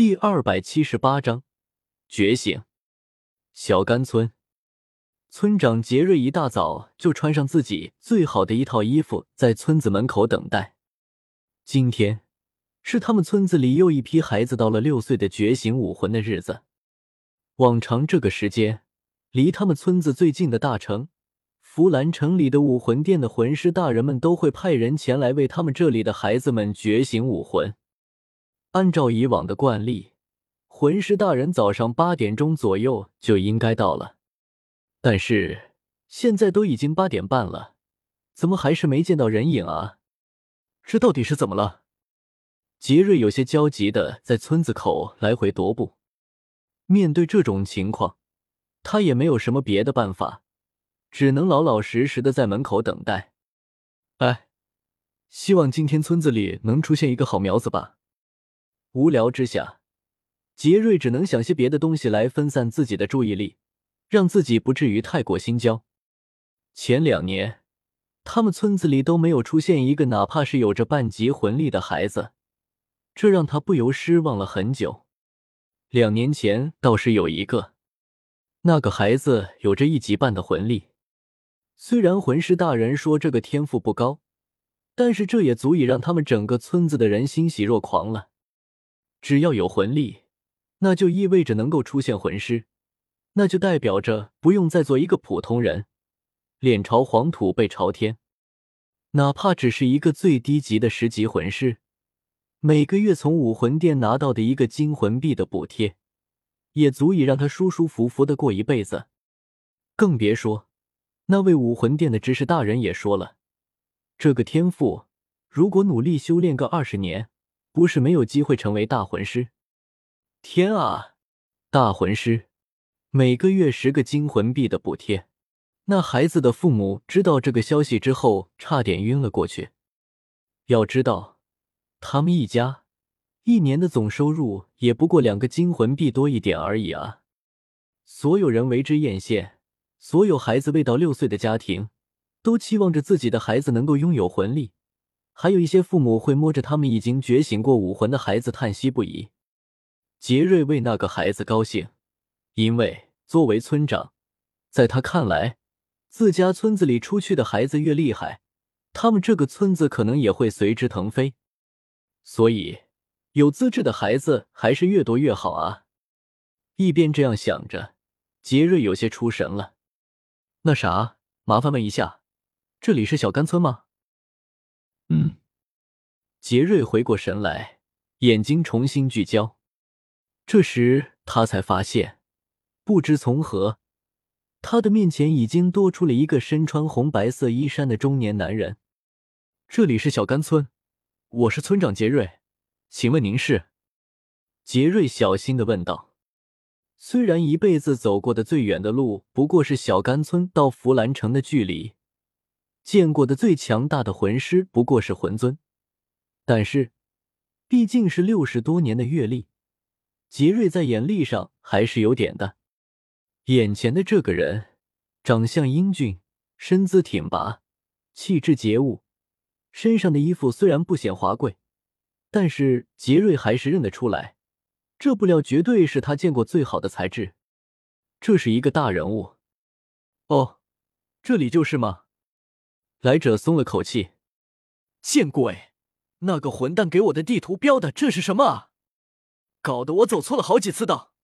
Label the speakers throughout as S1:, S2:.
S1: 第二百七十八章觉醒。小甘村村长杰瑞一大早就穿上自己最好的一套衣服，在村子门口等待。今天是他们村子里又一批孩子到了六岁的觉醒武魂的日子。往常这个时间，离他们村子最近的大城弗兰城里的武魂殿的魂师大人们都会派人前来为他们这里的孩子们觉醒武魂。按照以往的惯例，魂师大人早上八点钟左右就应该到了，但是现在都已经八点半了，怎么还是没见到人影啊？这到底是怎么了？杰瑞有些焦急的在村子口来回踱步。面对这种情况，他也没有什么别的办法，只能老老实实的在门口等待。哎，希望今天村子里能出现一个好苗子吧。无聊之下，杰瑞只能想些别的东西来分散自己的注意力，让自己不至于太过心焦。前两年，他们村子里都没有出现一个哪怕是有着半级魂力的孩子，这让他不由失望了很久。两年前倒是有一个，那个孩子有着一级半的魂力，虽然魂师大人说这个天赋不高，但是这也足以让他们整个村子的人欣喜若狂了。只要有魂力，那就意味着能够出现魂师，那就代表着不用再做一个普通人，脸朝黄土背朝天。哪怕只是一个最低级的十级魂师，每个月从武魂殿拿到的一个金魂币的补贴，也足以让他舒舒服服的过一辈子。更别说，那位武魂殿的执事大人也说了，这个天赋如果努力修炼个二十年。不是没有机会成为大魂师。天啊，大魂师，每个月十个金魂币的补贴。那孩子的父母知道这个消息之后，差点晕了过去。要知道，他们一家一年的总收入也不过两个金魂币多一点而已啊！所有人为之艳羡，所有孩子未到六岁的家庭都期望着自己的孩子能够拥有魂力。还有一些父母会摸着他们已经觉醒过武魂的孩子叹息不已。杰瑞为那个孩子高兴，因为作为村长，在他看来，自家村子里出去的孩子越厉害，他们这个村子可能也会随之腾飞。所以，有资质的孩子还是越多越好啊！一边这样想着，杰瑞有些出神了。那啥，麻烦问一下，这里是小甘村吗？嗯，杰瑞回过神来，眼睛重新聚焦。这时他才发现，不知从何，他的面前已经多出了一个身穿红白色衣衫的中年男人。这里是小甘村，我是村长杰瑞，请问您是？杰瑞小心的问道。虽然一辈子走过的最远的路不过是小甘村到弗兰城的距离。见过的最强大的魂师不过是魂尊，但是毕竟是六十多年的阅历，杰瑞在眼力上还是有点的。眼前的这个人，长相英俊，身姿挺拔，气质洁物，身上的衣服虽然不显华贵，但是杰瑞还是认得出来，这布料绝对是他见过最好的材质。这是一个大人物。哦，这里就是吗？来者松了口气，见鬼！那个混蛋给我的地图标的这是什么啊？搞得我走错了好几次道。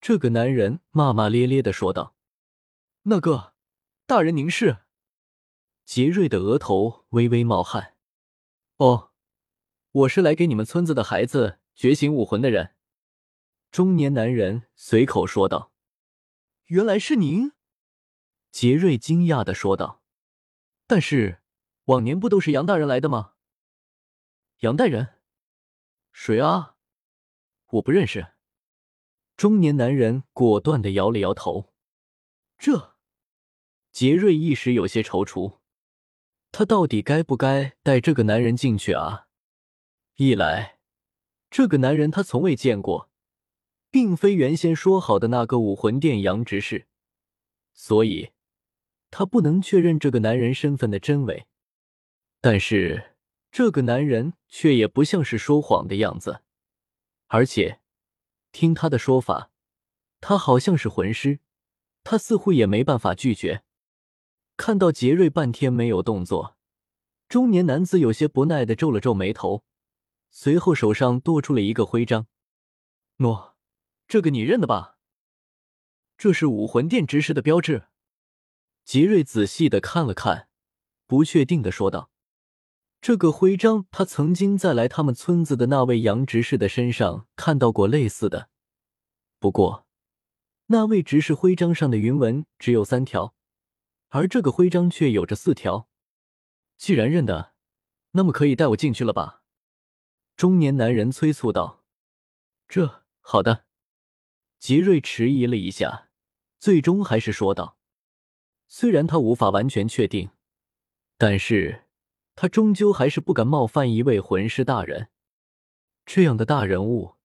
S1: 这个男人骂骂咧咧的说道：“那个大人，您是？”杰瑞的额头微微冒汗。哦，我是来给你们村子的孩子觉醒武魂的人。中年男人随口说道：“原来是您。”杰瑞惊讶的说道。但是，往年不都是杨大人来的吗？杨大人，谁啊？我不认识。中年男人果断的摇了摇头。这，杰瑞一时有些踌躇，他到底该不该带这个男人进去啊？一来，这个男人他从未见过，并非原先说好的那个武魂殿杨执事，所以。他不能确认这个男人身份的真伪，但是这个男人却也不像是说谎的样子，而且听他的说法，他好像是魂师，他似乎也没办法拒绝。看到杰瑞半天没有动作，中年男子有些不耐的皱了皱眉头，随后手上多出了一个徽章。喏，这个你认得吧？这是武魂殿执事的标志。杰瑞仔细的看了看，不确定的说道：“这个徽章，他曾经在来他们村子的那位杨执事的身上看到过类似的，不过那位执事徽章上的云纹只有三条。”而这个徽章却有着四条。既然认得，那么可以带我进去了吧？中年男人催促道。这好的。杰瑞迟疑了一下，最终还是说道：“虽然他无法完全确定，但是他终究还是不敢冒犯一位魂师大人。这样的大人物，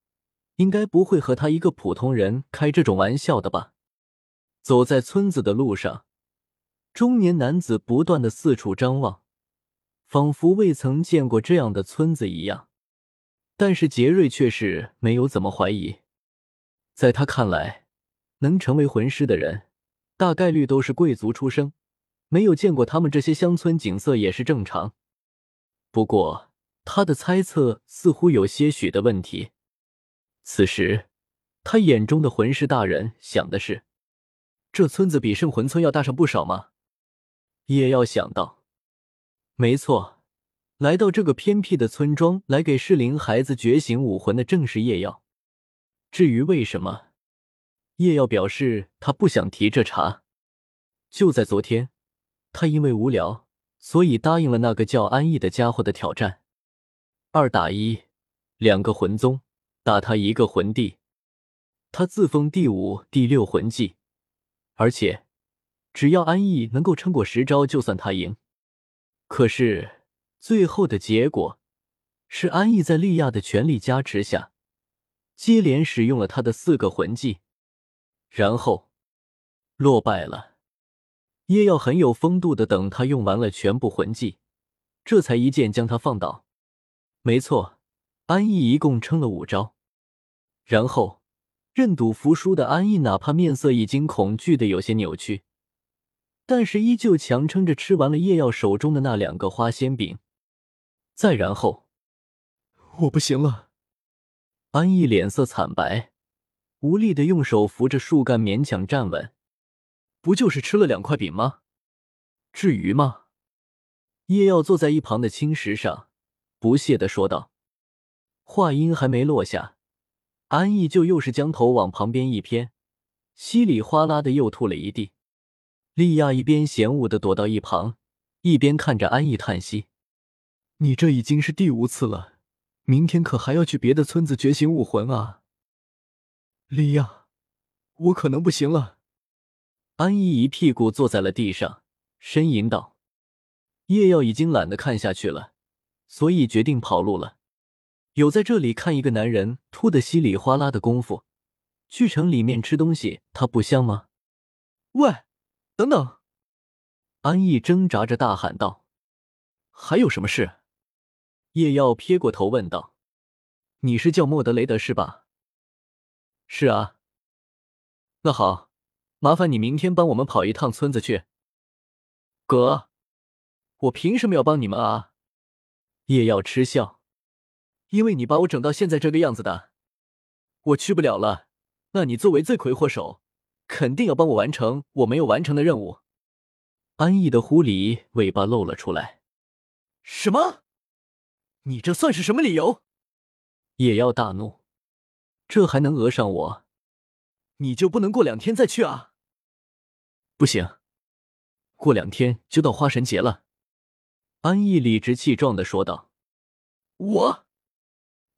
S1: 应该不会和他一个普通人开这种玩笑的吧？”走在村子的路上。中年男子不断的四处张望，仿佛未曾见过这样的村子一样。但是杰瑞却是没有怎么怀疑，在他看来，能成为魂师的人，大概率都是贵族出生，没有见过他们这些乡村景色也是正常。不过，他的猜测似乎有些许的问题。此时，他眼中的魂师大人想的是：这村子比圣魂村要大上不少吗？也要想到，没错，来到这个偏僻的村庄来给适龄孩子觉醒武魂的正是夜耀。至于为什么，叶耀表示他不想提这茬。就在昨天，他因为无聊，所以答应了那个叫安逸的家伙的挑战。二打一，两个魂宗打他一个魂帝，他自封第五、第六魂技，而且。只要安逸能够撑过十招，就算他赢。可是最后的结果是，安逸在利亚的全力加持下，接连使用了他的四个魂技，然后落败了。叶耀很有风度的等他用完了全部魂技，这才一剑将他放倒。没错，安逸一共撑了五招。然后认赌服输的安逸，哪怕面色已经恐惧的有些扭曲。但是依旧强撑着吃完了叶耀手中的那两个花仙饼，再然后，我不行了。安逸脸色惨白，无力的用手扶着树干勉强站稳。不就是吃了两块饼吗？至于吗？叶耀坐在一旁的青石上，不屑的说道。话音还没落下，安逸就又是将头往旁边一偏，稀里哗啦的又吐了一地。莉亚一边嫌恶的躲到一旁，一边看着安逸叹息：“你这已经是第五次了，明天可还要去别的村子觉醒武魂啊！”利亚，我可能不行了。安逸一屁股坐在了地上，呻吟道：“叶耀已经懒得看下去了，所以决定跑路了。有在这里看一个男人吐的稀里哗啦的功夫，去城里面吃东西，他不香吗？”喂。等等，安逸挣扎着大喊道：“还有什么事？”叶耀撇过头问道：“你是叫莫德雷德是吧？”“是啊。”“那好，麻烦你明天帮我们跑一趟村子去。”“哥，我凭什么要帮你们啊？”叶耀嗤笑：“因为你把我整到现在这个样子的，我去不了了。那你作为罪魁祸首。”肯定要帮我完成我没有完成的任务。安逸的狐狸尾巴露了出来。什么？你这算是什么理由？也要大怒。这还能讹上我？你就不能过两天再去啊？不行，过两天就到花神节了。安逸理直气壮的说道。我。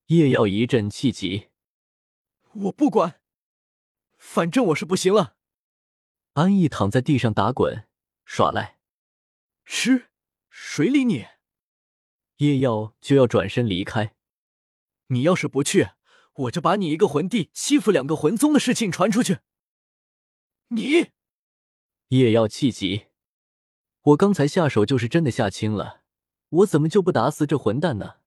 S1: 叶耀一阵气急。我不管。反正我是不行了。安逸躺在地上打滚耍赖，吃谁理你？叶耀就要转身离开。你要是不去，我就把你一个魂帝欺负两个魂宗的事情传出去。你，叶耀气急，我刚才下手就是真的下轻了，我怎么就不打死这混蛋呢？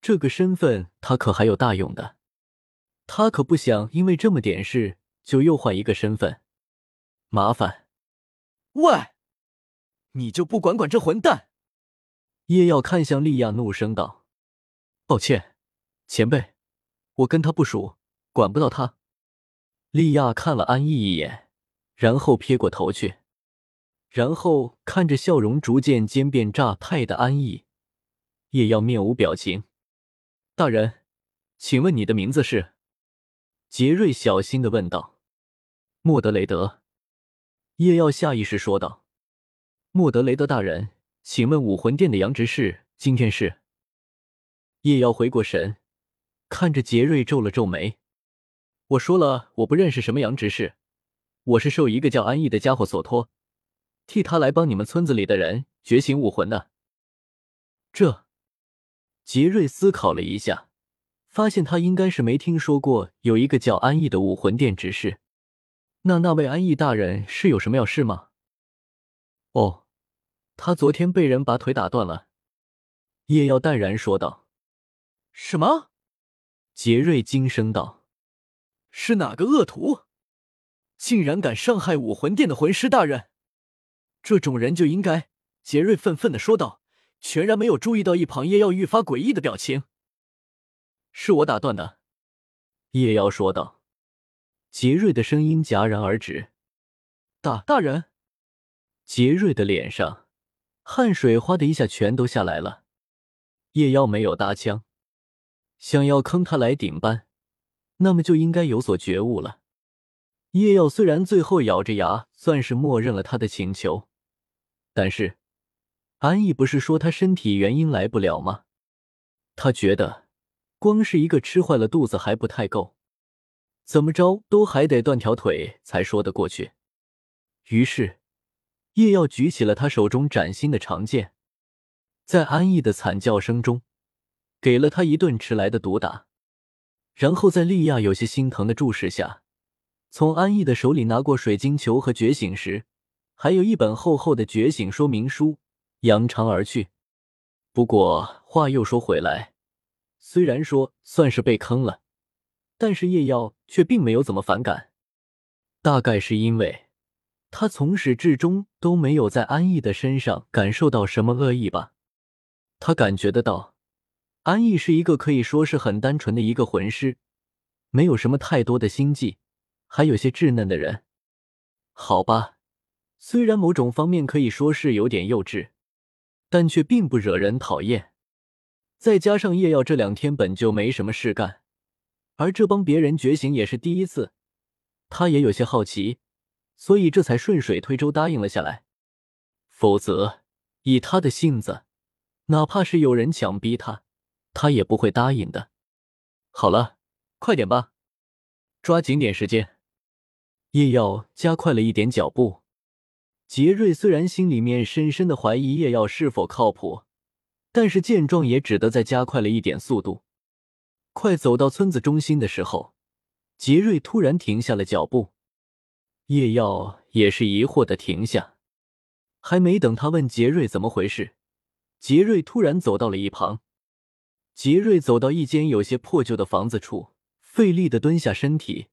S1: 这个身份他可还有大用的。他可不想因为这么点事就又换一个身份，麻烦。
S2: 喂，你就不管管这混蛋？
S1: 叶耀看向利亚，怒声道：“抱歉，前辈，我跟他不熟，管不到他。”利亚看了安逸一眼，然后撇过头去，然后看着笑容逐渐渐变炸态的安逸，叶耀面无表情。大人，请问你的名字是？杰瑞小心的问道。莫德雷德。叶耀下意识说道：“莫德雷德大人，请问武魂殿的阳执事今天是？”叶耀回过神，看着杰瑞皱了皱眉。我说了，我不认识什么杨执事，我是受一个叫安逸的家伙所托，替他来帮你们村子里的人觉醒武魂的。这，杰瑞思考了一下，发现他应该是没听说过有一个叫安逸的武魂殿执事。那那位安逸大人是有什么要事吗？哦，他昨天被人把腿打断了。叶耀淡然说道。
S2: 什么？
S1: 杰瑞惊声道：“
S2: 是哪个恶徒，竟然敢伤害武魂殿的魂师大人？这种人就应该……”杰瑞愤愤的说道，全然没有注意到一旁叶耀愈发诡异的表情。
S1: 是我打断的，叶耀说道。杰瑞的声音戛然而止。
S2: 大大人，
S1: 杰瑞的脸上汗水哗的一下全都下来了。叶妖没有搭腔，想要坑他来顶班，那么就应该有所觉悟了。叶耀虽然最后咬着牙算是默认了他的请求，但是安逸不是说他身体原因来不了吗？他觉得光是一个吃坏了肚子还不太够。怎么着都还得断条腿才说得过去。于是，叶耀举起了他手中崭新的长剑，在安逸的惨叫声中，给了他一顿迟来的毒打。然后在利亚有些心疼的注视下，从安逸的手里拿过水晶球和觉醒石，还有一本厚厚的觉醒说明书，扬长而去。不过话又说回来，虽然说算是被坑了。但是叶耀却并没有怎么反感，大概是因为他从始至终都没有在安逸的身上感受到什么恶意吧。他感觉得到，安逸是一个可以说是很单纯的一个魂师，没有什么太多的心计，还有些稚嫩的人。好吧，虽然某种方面可以说是有点幼稚，但却并不惹人讨厌。再加上叶耀这两天本就没什么事干。而这帮别人觉醒也是第一次，他也有些好奇，所以这才顺水推舟答应了下来。否则，以他的性子，哪怕是有人强逼他，他也不会答应的。好了，快点吧，抓紧点时间。叶耀加快了一点脚步。杰瑞虽然心里面深深的怀疑叶耀是否靠谱，但是见状也只得再加快了一点速度。快走到村子中心的时候，杰瑞突然停下了脚步。叶耀也是疑惑的停下，还没等他问杰瑞怎么回事，杰瑞突然走到了一旁。杰瑞走到一间有些破旧的房子处，费力的蹲下身体，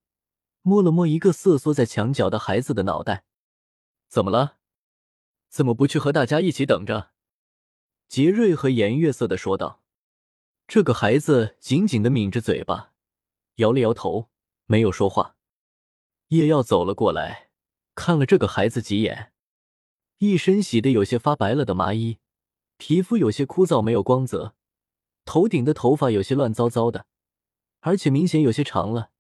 S1: 摸了摸一个瑟缩在墙角的孩子的脑袋。怎么了？怎么不去和大家一起等着？杰瑞和颜悦色的说道。这个孩子紧紧的抿着嘴巴，摇了摇头，没有说话。叶耀走了过来，看了这个孩子几眼，一身洗的有些发白了的麻衣，皮肤有些枯燥，没有光泽，头顶的头发有些乱糟糟的，而且明显有些长了，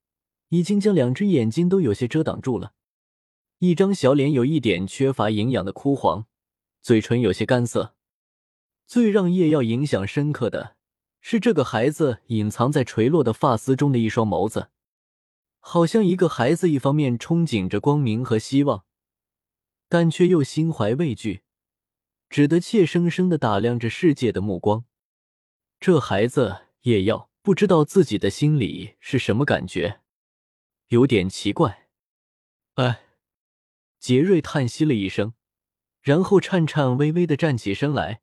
S1: 已经将两只眼睛都有些遮挡住了。一张小脸有一点缺乏营养的枯黄，嘴唇有些干涩。最让叶耀印象深刻的。是这个孩子隐藏在垂落的发丝中的一双眸子，好像一个孩子一方面憧憬着光明和希望，但却又心怀畏惧，只得怯生生的打量着世界的目光。这孩子也要不知道自己的心里是什么感觉，有点奇怪。哎，杰瑞叹息了一声，然后颤颤巍巍的站起身来。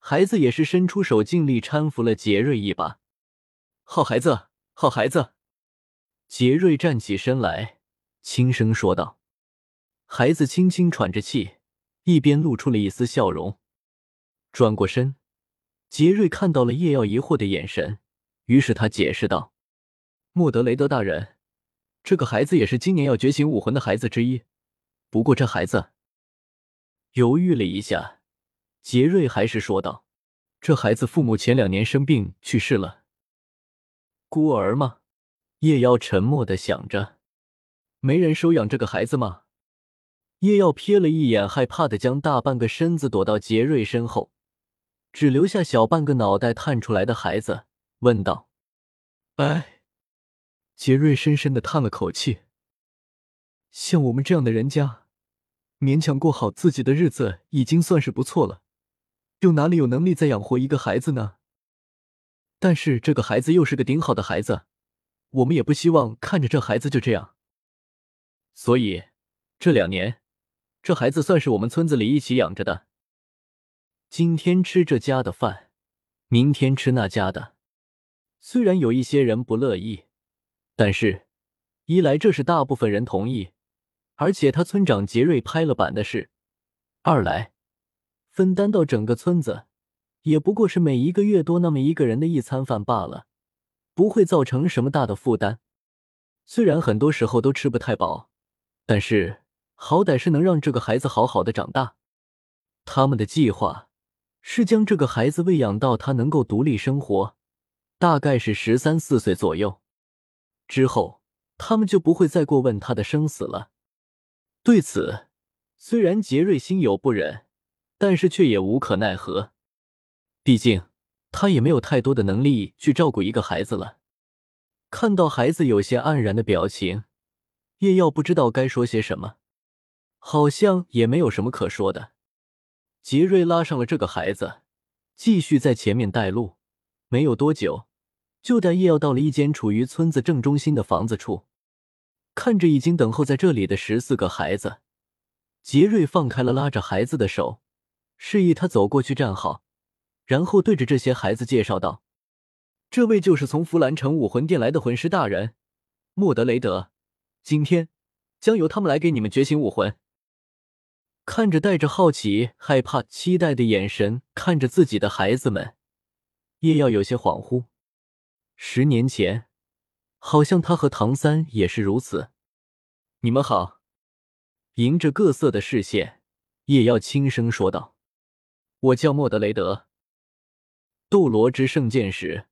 S1: 孩子也是伸出手，尽力搀扶了杰瑞一把。好孩子，好孩子。杰瑞站起身来，轻声说道：“孩子轻轻喘着气，一边露出了一丝笑容。转过身，杰瑞看到了叶耀疑惑的眼神，于是他解释道：‘
S2: 莫德雷德大人，这个孩子也是今年要觉醒武魂的孩子之一。不过这孩子……’
S1: 犹豫了一下，杰瑞还是说道：‘
S2: 这孩子父母前两年生病去世了。
S1: 孤儿吗？’叶耀沉默的想着：‘
S2: 没人收养这个孩子吗？’
S1: 叶耀瞥了一眼，害怕的将大半个身子躲到杰瑞身后，只留下小半个脑袋探出来的孩子，问道：‘
S2: 哎？’杰瑞深深的叹了口气：‘像我们这样的人家。’”勉强过好自己的日子已经算是不错了，又哪里有能力再养活一个孩子呢？但是这个孩子又是个顶好的孩子，我们也不希望看着这孩子就这样。所以这两年，这孩子算是我们村子里一起养着的。
S1: 今天吃这家的饭，明天吃那家的。虽然有一些人不乐意，但是一来这是大部分人同意。而且他村长杰瑞拍了板的事，二来分担到整个村子，也不过是每一个月多那么一个人的一餐饭罢了，不会造成什么大的负担。虽然很多时候都吃不太饱，但是好歹是能让这个孩子好好的长大。他们的计划是将这个孩子喂养到他能够独立生活，大概是十三四岁左右之后，他们就不会再过问他的生死了。对此，虽然杰瑞心有不忍，但是却也无可奈何。毕竟他也没有太多的能力去照顾一个孩子了。看到孩子有些黯然的表情，叶耀不知道该说些什么，好像也没有什么可说的。杰瑞拉上了这个孩子，继续在前面带路。没有多久，就带叶耀到了一间处于村子正中心的房子处。看着已经等候在这里的十四个孩子，杰瑞放开了拉着孩子的手，示意他走过去站好，然后对着这些孩子介绍道：“
S2: 这位就是从弗兰城武魂殿来的魂师大人，莫德雷德。今天将由他们来给你们觉醒武魂。”
S1: 看着带着好奇、害怕、期待的眼神看着自己的孩子们，叶耀有些恍惚。十年前。好像他和唐三也是如此。
S2: 你们好，
S1: 迎着各色的视线，叶耀轻声说道：“
S2: 我叫莫德雷德，
S1: 斗罗之圣剑使，